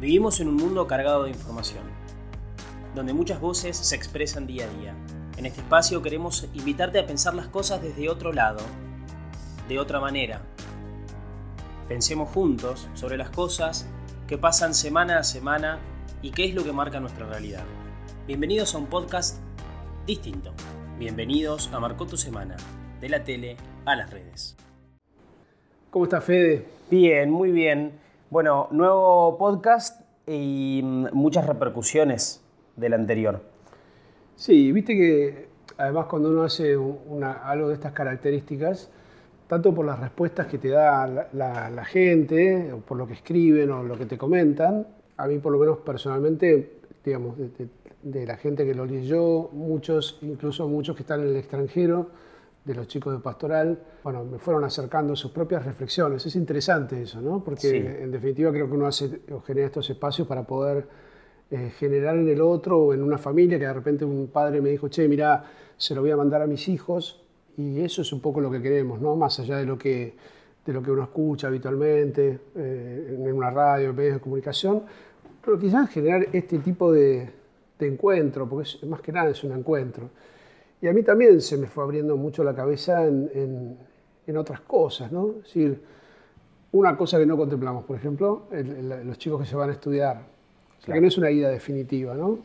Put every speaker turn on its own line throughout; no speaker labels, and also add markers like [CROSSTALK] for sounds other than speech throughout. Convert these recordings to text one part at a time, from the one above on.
Vivimos en un mundo cargado de información, donde muchas voces se expresan día a día. En este espacio queremos invitarte a pensar las cosas desde otro lado, de otra manera. Pensemos juntos sobre las cosas que pasan semana a semana y qué es lo que marca nuestra realidad. Bienvenidos a un podcast distinto. Bienvenidos a Marcó tu Semana, de la tele a las redes.
¿Cómo está Fede?
Bien, muy bien. Bueno, nuevo podcast y mm, muchas repercusiones del anterior.
Sí, viste que además cuando uno hace algo de estas características, tanto por las respuestas que te da la, gente, o por lo que escriben o lo que te comentan, a mí por lo menos personalmente, digamos, de, la gente que lo leyó, muchos, incluso muchos que están en el extranjero, de los chicos de Pastoral, bueno, me fueron acercando sus propias reflexiones. Es interesante eso, ¿no? Porque en definitiva creo que uno hace o genera estos espacios para poder eh, generar en el otro o en una familia que de repente un padre me dijo, che, mira, se lo voy a mandar a mis hijos. Y eso es un poco lo que queremos, ¿no? Más allá de lo que, de lo que uno escucha habitualmente eh, en una radio, en medios de comunicación, pero quizás generar este tipo de, de encuentro, porque es, más que nada es un encuentro. Y a mí también se me fue abriendo mucho la cabeza en, en, otras cosas, ¿no? Es decir, una cosa que no contemplamos, por ejemplo, los chicos que se van a estudiar, o sea, que no es una ida definitiva, ¿no?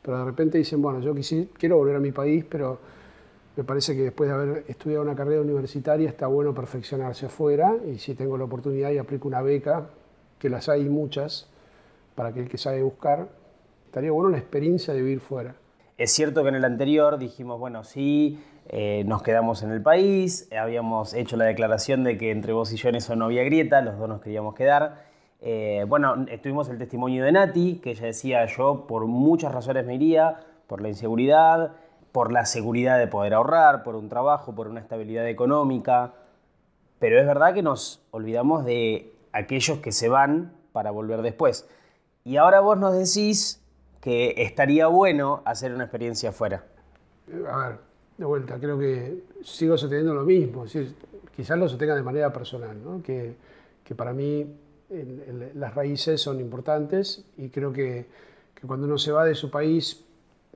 Pero de repente dicen, bueno, yo quiero volver a mi país, pero me parece que después de haber estudiado una carrera universitaria está bueno perfeccionarse afuera y si tengo la oportunidad y aplico una beca, que las hay muchas, para aquel que sabe buscar, estaría bueno la experiencia de vivir fuera.
Es cierto que en el anterior dijimos, bueno, sí, eh, nos quedamos en el país, habíamos hecho la declaración de que entre vos y yo en eso no había grieta, los dos nos queríamos quedar. Eh, bueno, tuvimos el testimonio de Nati, que ella decía, yo por muchas razones me iría, por la inseguridad, por la seguridad de poder ahorrar, por un trabajo, por una estabilidad económica, pero es verdad que nos olvidamos de aquellos que se van para volver después. Y ahora vos nos decís que estaría bueno hacer una experiencia afuera?
A ver, de vuelta, creo que sigo sosteniendo lo mismo, quizás lo sostenga de manera personal, ¿no? que, que, para mí las raíces son importantes y creo que, que, cuando uno se va de su país,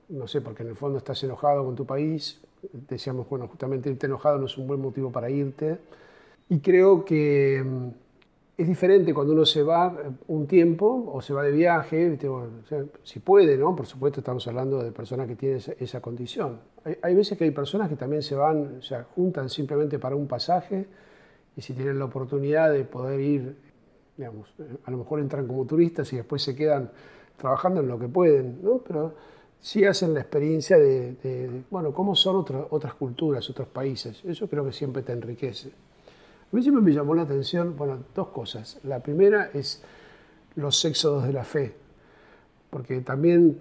no sé, porque en el fondo estás enojado con tu país, decíamos, bueno, justamente irte enojado no es un buen motivo para irte, y creo que es diferente cuando uno se va eh, un tiempo o se va de viaje, si puede, ¿no? Por supuesto estamos hablando de personas que tienen esa, condición. Hay, veces que hay personas que también se van, o sea, juntan simplemente para un pasaje y si tienen la oportunidad de poder ir, digamos, a lo mejor entran como turistas y después se quedan trabajando en lo que pueden, ¿no? Pero sí hacen la experiencia de, bueno, cómo son otras culturas, otros países. Eso creo que siempre te enriquece. A mí siempre me llamó la atención, bueno, dos cosas. La primera es los éxodos de la fe, porque también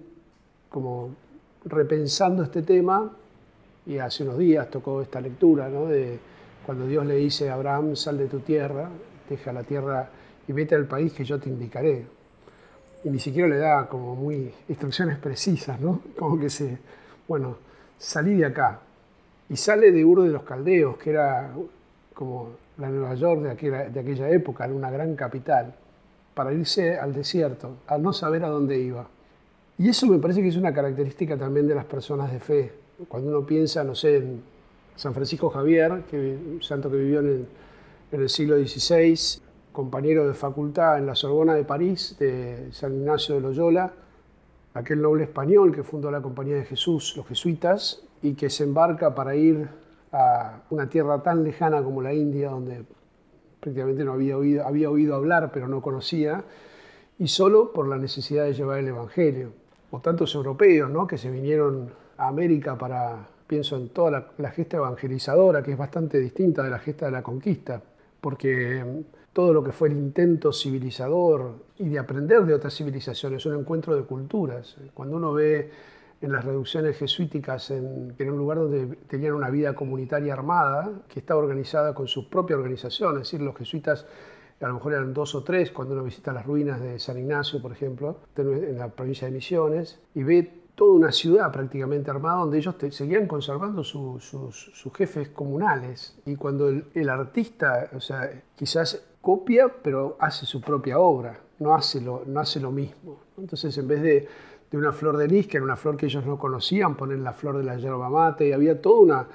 como repensando este tema, y hace unos días tocó esta lectura, ¿no? de cuando Dios le dice a Abraham, sal de tu tierra, deja la tierra y vete al país que yo te indicaré. Y ni siquiera le da como muy instrucciones precisas, ¿no? [LAUGHS] Como que se, bueno, salí de acá. Y sale de Ur de los Caldeos, que era como la Nueva York de aquella, época, en una gran capital, para irse al desierto, al no saber a dónde iba. Y eso me parece que es una característica también de las personas de fe. Cuando uno piensa, no sé, en San Francisco Javier, que, un santo que vivió en el siglo XVI, compañero de facultad en la Sorbona de París, de San Ignacio de Loyola, aquel noble español que fundó la Compañía de Jesús, los jesuitas, y que se embarca para ir a una tierra tan lejana como la India, donde prácticamente no había oído, había oído hablar, pero no conocía, y solo por la necesidad de llevar el Evangelio. O tantos europeos ¿no? que se vinieron a América para, pienso en toda la, la gesta evangelizadora, que es bastante distinta de la gesta de la conquista, porque mm, todo lo que fue el intento civilizador y de aprender de otras civilizaciones, un encuentro de culturas. Cuando uno ve en las reducciones jesuíticas, en, que era un lugar donde tenían una vida comunitaria armada, que estaba organizada con su propia organización, es decir, los jesuitas a lo mejor eran dos o tres cuando uno visita las ruinas de San Ignacio, por ejemplo, en la provincia de Misiones, y ve toda una ciudad prácticamente armada donde ellos seguían conservando sus, jefes comunales. Y cuando el, el, artista, o sea, quizás copia, pero hace su propia obra. no, hace, lo, no hace lo mismo. Entonces, en vez de, de, una flor de lis, que era una flor que ellos no conocían, ponen la flor de la yerba mate, y había toda una,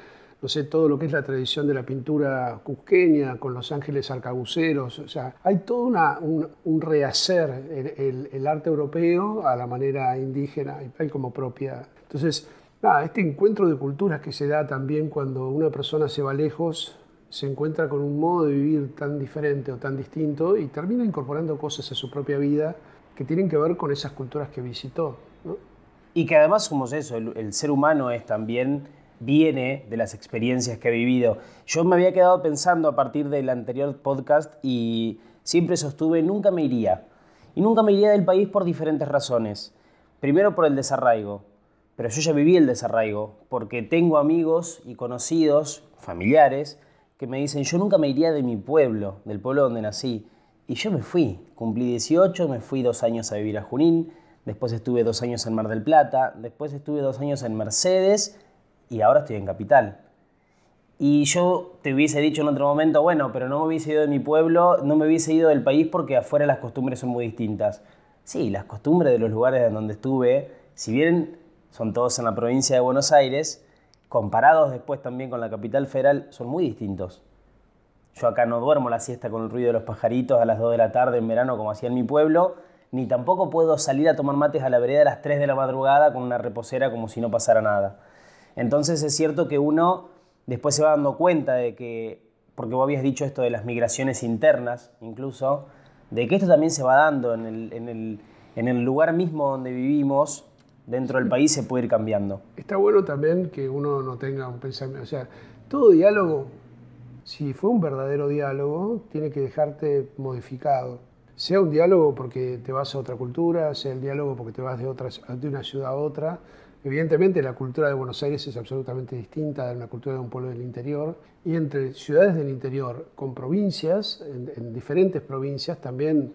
no sé, todo lo que es la tradición de la pintura cusqueña, con los ángeles arcabuceros, o sea, hay todo una, un, rehacer el, el, arte europeo a la manera indígena, y como propia. Entonces, nada, este encuentro de culturas que se da también cuando una persona se va lejos, se encuentra con un modo de vivir tan diferente o tan distinto y termina incorporando cosas a su propia vida que tienen que ver con esas culturas que visitó.
Y que además somos eso, el, ser humano es también viene de las experiencias que ha vivido. Yo me había quedado pensando a partir del anterior podcast y siempre sostuve, nunca me iría. Y nunca me iría del país por diferentes razones. Primero por el desarraigo, pero yo ya viví el desarraigo, porque tengo amigos y conocidos, familiares, que me dicen, yo nunca me iría de mi pueblo, del pueblo donde nací. Y yo me fui, cumplí 18, me fui dos años a vivir a Junín, después estuve dos años en Mar del Plata, después estuve dos años en Mercedes y ahora estoy en Capital. Y yo te hubiese dicho en otro momento, bueno, pero no me hubiese ido de mi pueblo, no me hubiese ido del país porque afuera las costumbres son muy distintas. Sí, las costumbres de los lugares en donde estuve, si bien son todos en la provincia de Buenos Aires, comparados después también con la capital federal, son muy distintos. Yo acá no duermo la siesta con el ruido de los pajaritos a las 2 de la tarde en verano como hacía en mi pueblo, ni tampoco puedo salir a tomar mates a la vereda a las 3 de la madrugada con una reposera como si no pasara nada. Entonces es cierto que uno después se va dando cuenta de que, porque vos habías dicho esto de las migraciones internas incluso, de que esto también se va dando en el, en el, lugar mismo donde vivimos, dentro del país se puede ir cambiando.
Está bueno también que uno no tenga un pensamiento, o sea, todo diálogo, si fue un verdadero diálogo, tiene que dejarte modificado. Sea un diálogo porque te vas a otra cultura, sea el diálogo porque te vas de, otra, de una ciudad a otra, Evidentemente la cultura de Buenos Aires es absolutamente distinta de una cultura de un pueblo del interior y entre ciudades del interior con provincias, en, diferentes provincias también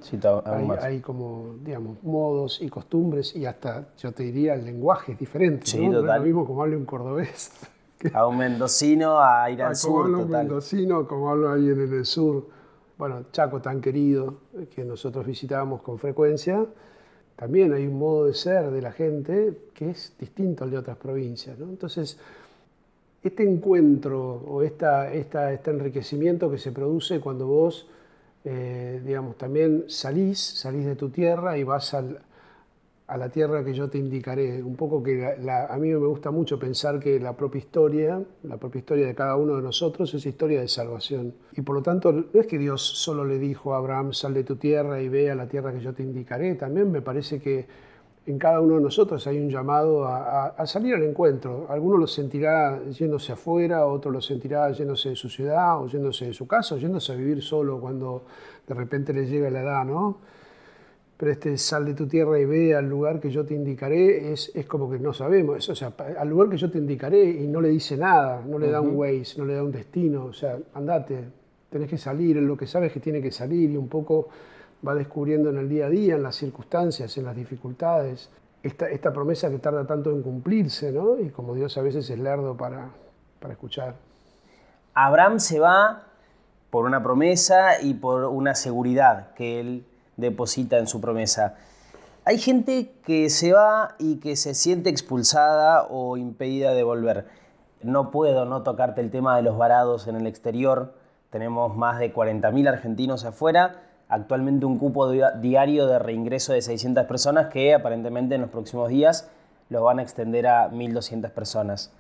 hay, como, digamos, modos y costumbres y hasta, yo te diría, el lenguaje es diferente.
Sí,
¿no?
es lo
mismo como hablo un cordobés.
A un mendocino a ir [LAUGHS] al sur.
Como un mendocino, como hablo ahí en el sur. Bueno, Chaco tan querido que nosotros visitábamos con frecuencia también hay un modo de ser de la gente que es distinto al de otras provincias. Entonces, este encuentro o esta, este enriquecimiento que se produce cuando vos, eh, digamos, también salís, salís de tu tierra y vas al, a la tierra que yo te indicaré. Un poco que a mí me gusta mucho pensar que la propia historia, la propia historia de cada uno de nosotros es historia de salvación. Y por lo tanto, no es que Dios solo le dijo a Abraham, sal de tu tierra y ve a la tierra que yo te indicaré. También me parece que en cada uno de nosotros hay un llamado a, salir al encuentro. Alguno lo sentirá yéndose afuera, otro lo sentirá yéndose de su ciudad, o yéndose de su casa, o yéndose a vivir solo cuando de repente le llega la edad, ¿no? Pero este sal de tu tierra y ve al lugar que yo te indicaré, es, es como que no sabemos, o sea, al lugar que yo te indicaré y no le dice nada, no le da un ways, no le da un destino, o sea, andate, tenés que salir, en lo que sabes que tiene que salir y un poco va descubriendo en el día a día, en las circunstancias, en las dificultades, esta, esta promesa que tarda tanto en cumplirse, ¿no? Y como Dios a veces es lerdo para, para escuchar.
Abraham se va por una promesa y por una seguridad que él deposita en su promesa. Hay gente que se va y que se siente expulsada o impedida de volver. No puedo no tocarte el tema de los varados en el exterior. Tenemos más de 40.000 argentinos afuera. Actualmente un cupo diario de reingreso de 600 personas que aparentemente en los próximos días lo van a extender a 1.200 personas.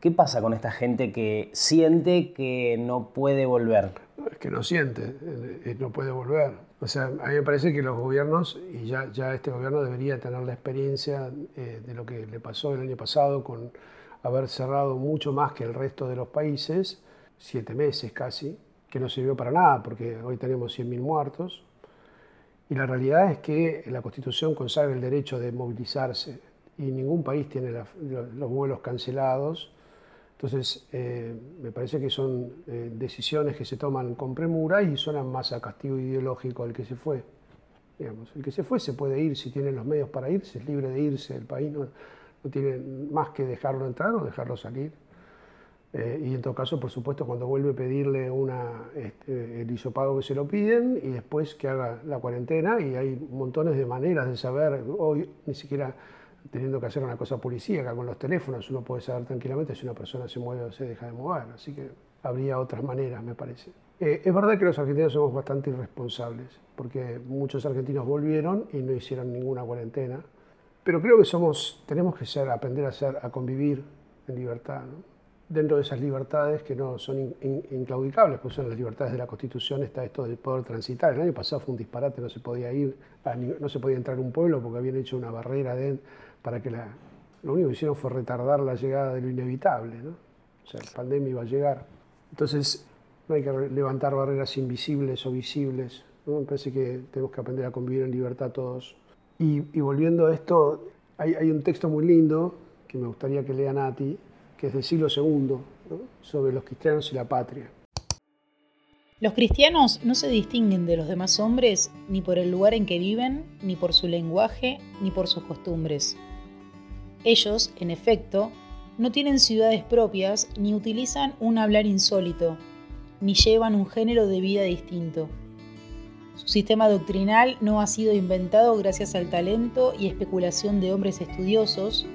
¿Qué pasa con esta gente que siente que no puede volver?
es que no siente, eh, no puede volver. O sea, a mí me parece que los gobiernos, y ya, este gobierno debería tener la experiencia eh, de lo que le pasó el año pasado con haber cerrado mucho más que el resto de los países, siete meses casi, que no sirvió para nada, porque hoy tenemos 100.000 muertos. Y la realidad es que la Constitución consagra el derecho de movilizarse y ningún país tiene los vuelos cancelados entonces, eh, me parece que son eh, decisiones que se toman con premura y suenan más a castigo ideológico al que se fue. Digamos, el que se fue se puede ir si tiene los medios para irse, es libre de irse, el país no, tiene más que dejarlo entrar o dejarlo salir. Eh, y en todo caso, por supuesto, cuando vuelve a pedirle una, este, el hisopado que se lo piden y después que haga la cuarentena y hay montones de maneras de saber, hoy ni siquiera teniendo que hacer una cosa policíaca con los teléfonos, uno puede saber tranquilamente si una persona se mueve o se deja de mover, así que habría otras maneras, me parece. Eh, es verdad que los argentinos somos bastante irresponsables, porque muchos argentinos volvieron y no hicieron ninguna cuarentena, pero creo que somos, tenemos que ser, aprender a, ser, a convivir en libertad. ¿no? Dentro de esas libertades que no son inclaudicables, pues son las libertades de la Constitución, está esto de poder transitar. El año pasado fue un disparate, no se podía ir, no se podía entrar a un pueblo porque habían hecho una barrera de, para que la... Lo único que hicieron fue retardar la llegada de lo inevitable, ¿no? O sea, la pandemia iba a llegar. Entonces, no hay que levantar barreras invisibles o visibles, ¿no? Me parece que tenemos que aprender a convivir en libertad todos. Y, volviendo a esto, hay, hay un texto muy lindo que me gustaría que lean a ti, es del siglo II, sobre los cristianos y la patria.
Los cristianos no se distinguen de los demás hombres ni por el lugar en que viven, ni por su lenguaje, ni por sus costumbres. Ellos, en efecto, no tienen ciudades propias, ni utilizan un hablar insólito, ni llevan un género de vida distinto. Su sistema doctrinal no ha sido inventado gracias al talento y especulación de hombres estudiosos,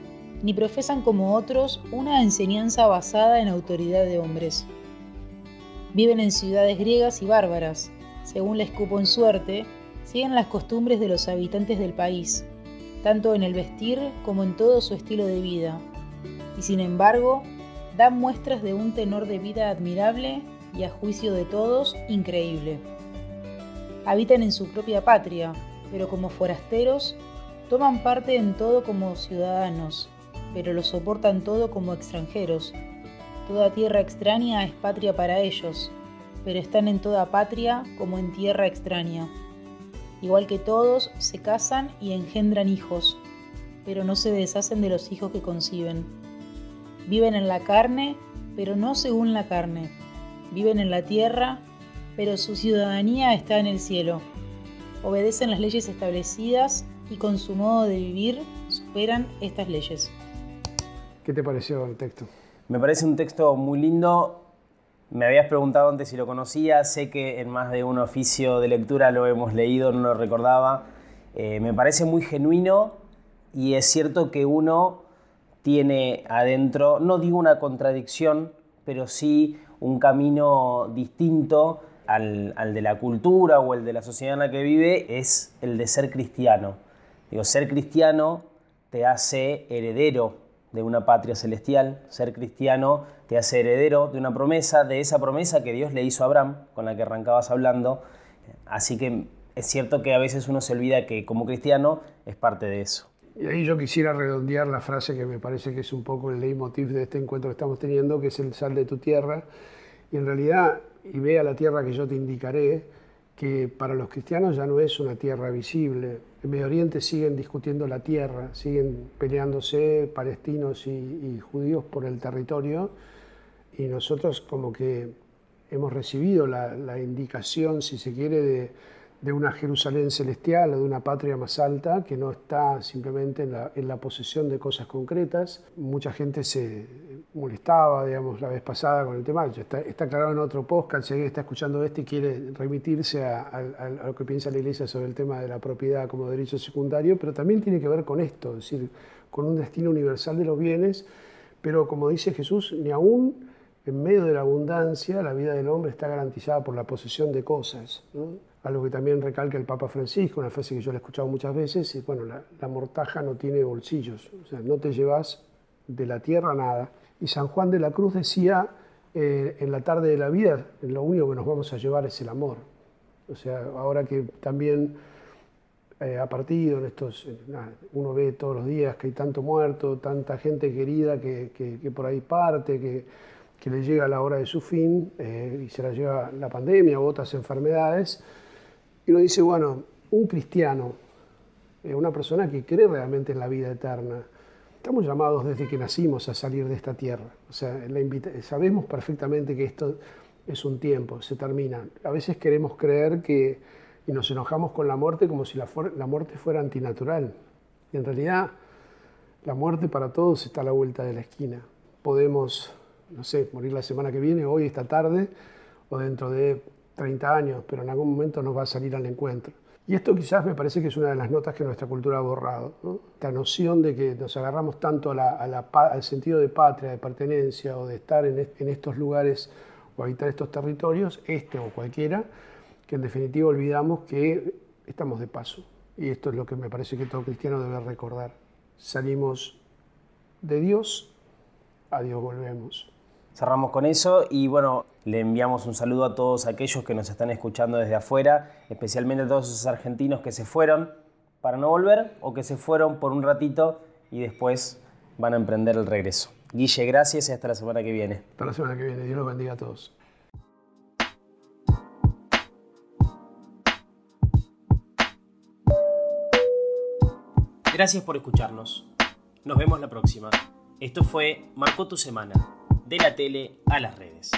ni profesan como otros una enseñanza basada en autoridad de hombres. Viven en ciudades griegas y bárbaras, según les cupo en suerte, siguen las costumbres de los habitantes del país, tanto en el vestir como en todo su estilo de vida, y sin embargo dan muestras de un tenor de vida admirable y a juicio de todos increíble. Habitan en su propia patria, pero como forasteros toman parte en todo como ciudadanos, pero lo soportan todo como extranjeros. Toda tierra extraña es patria para ellos, pero están en toda patria como en tierra extraña. Igual que todos, se casan y engendran hijos, pero no se deshacen de los hijos que conciben. Viven en la carne, pero no según la carne. Viven en la tierra, pero su ciudadanía está en el cielo. Obedecen las leyes establecidas y con su modo de vivir superan estas leyes.
¿Qué te pareció el texto?
Me parece un texto muy lindo. Me habías preguntado antes si lo conocía. Sé que en más de un oficio de lectura lo hemos leído, no lo recordaba. Eh, me parece muy genuino y es cierto que uno tiene adentro, no digo una contradicción, pero sí un camino distinto al, al, de la cultura o el de la sociedad en la que vive, es el de ser cristiano. Digo, ser cristiano te hace heredero de una patria celestial, ser cristiano te hace heredero de una promesa, de esa promesa que Dios le hizo a Abraham, con la que arrancabas hablando. Así que es cierto que a veces uno se olvida que como cristiano es parte de eso.
Y ahí yo quisiera redondear la frase que me parece que es un poco el leitmotiv de este encuentro que estamos teniendo, que es el sal de tu tierra. Y en realidad, y ve a la tierra que yo te indicaré, que para los cristianos ya no es una tierra visible. En Medio Oriente siguen discutiendo la tierra, siguen peleándose palestinos y, judíos por el territorio y nosotros como que hemos recibido la indicación, si se quiere, de, de una Jerusalén celestial o de una patria más alta que no está simplemente en la, posesión de cosas concretas. Mucha gente se molestaba, digamos, la vez pasada con el tema. Está, está aclarado en otro podcast, si alguien está escuchando este y quiere remitirse a, a, lo que piensa la Iglesia sobre el tema de la propiedad como derecho secundario, pero también tiene que ver con esto, es decir, con un destino universal de los bienes, pero como dice Jesús, ni aún en medio de la abundancia la vida del hombre está garantizada por la posesión de cosas. ¿no? algo que también recalca el Papa Francisco, una frase que yo le he escuchado muchas veces, es, bueno, la, mortaja no tiene bolsillos, o sea, no te llevas de la tierra nada. Y San Juan de la Cruz decía, eh, en la tarde de la vida, lo único que nos vamos a llevar es el amor. O sea, ahora que también eh, ha partido estos, uno ve todos los días que hay tanto muerto, tanta gente querida que, que, por ahí parte, que, que, le llega la hora de su fin eh, y se la lleva la pandemia u otras enfermedades, y uno dice, bueno, un cristiano, eh, una persona que cree realmente en la vida eterna, estamos llamados desde que nacimos a salir de esta tierra. O sea, sabemos perfectamente que esto es un tiempo, se termina. A veces queremos creer que, y nos enojamos con la muerte como si la, la muerte fuera antinatural. Y en realidad, la muerte para todos está a la vuelta de la esquina. Podemos no sé, morir la semana que viene, hoy, esta tarde, o dentro de 30 años, pero en algún momento nos va a salir al encuentro. Y esto quizás me parece que es una de las notas que nuestra cultura ha borrado. Esta noción de que nos agarramos tanto al sentido de patria, de pertenencia o de estar en, en estos lugares o habitar estos territorios, este o cualquiera, que en definitiva olvidamos que estamos de paso. Y esto es lo que me parece que todo cristiano debe recordar. Salimos de Dios, a Dios volvemos.
Cerramos con eso y bueno, le enviamos un saludo a todos aquellos que nos están escuchando desde afuera, especialmente a todos esos argentinos que se fueron para no volver o que se fueron por un ratito y después van a emprender el regreso. Guille, gracias y hasta la semana que viene.
Hasta la semana que viene. Dios los bendiga a todos.
Gracias por escucharnos. Nos vemos la próxima. Esto fue Marcó tu semana, de la tele a las redes.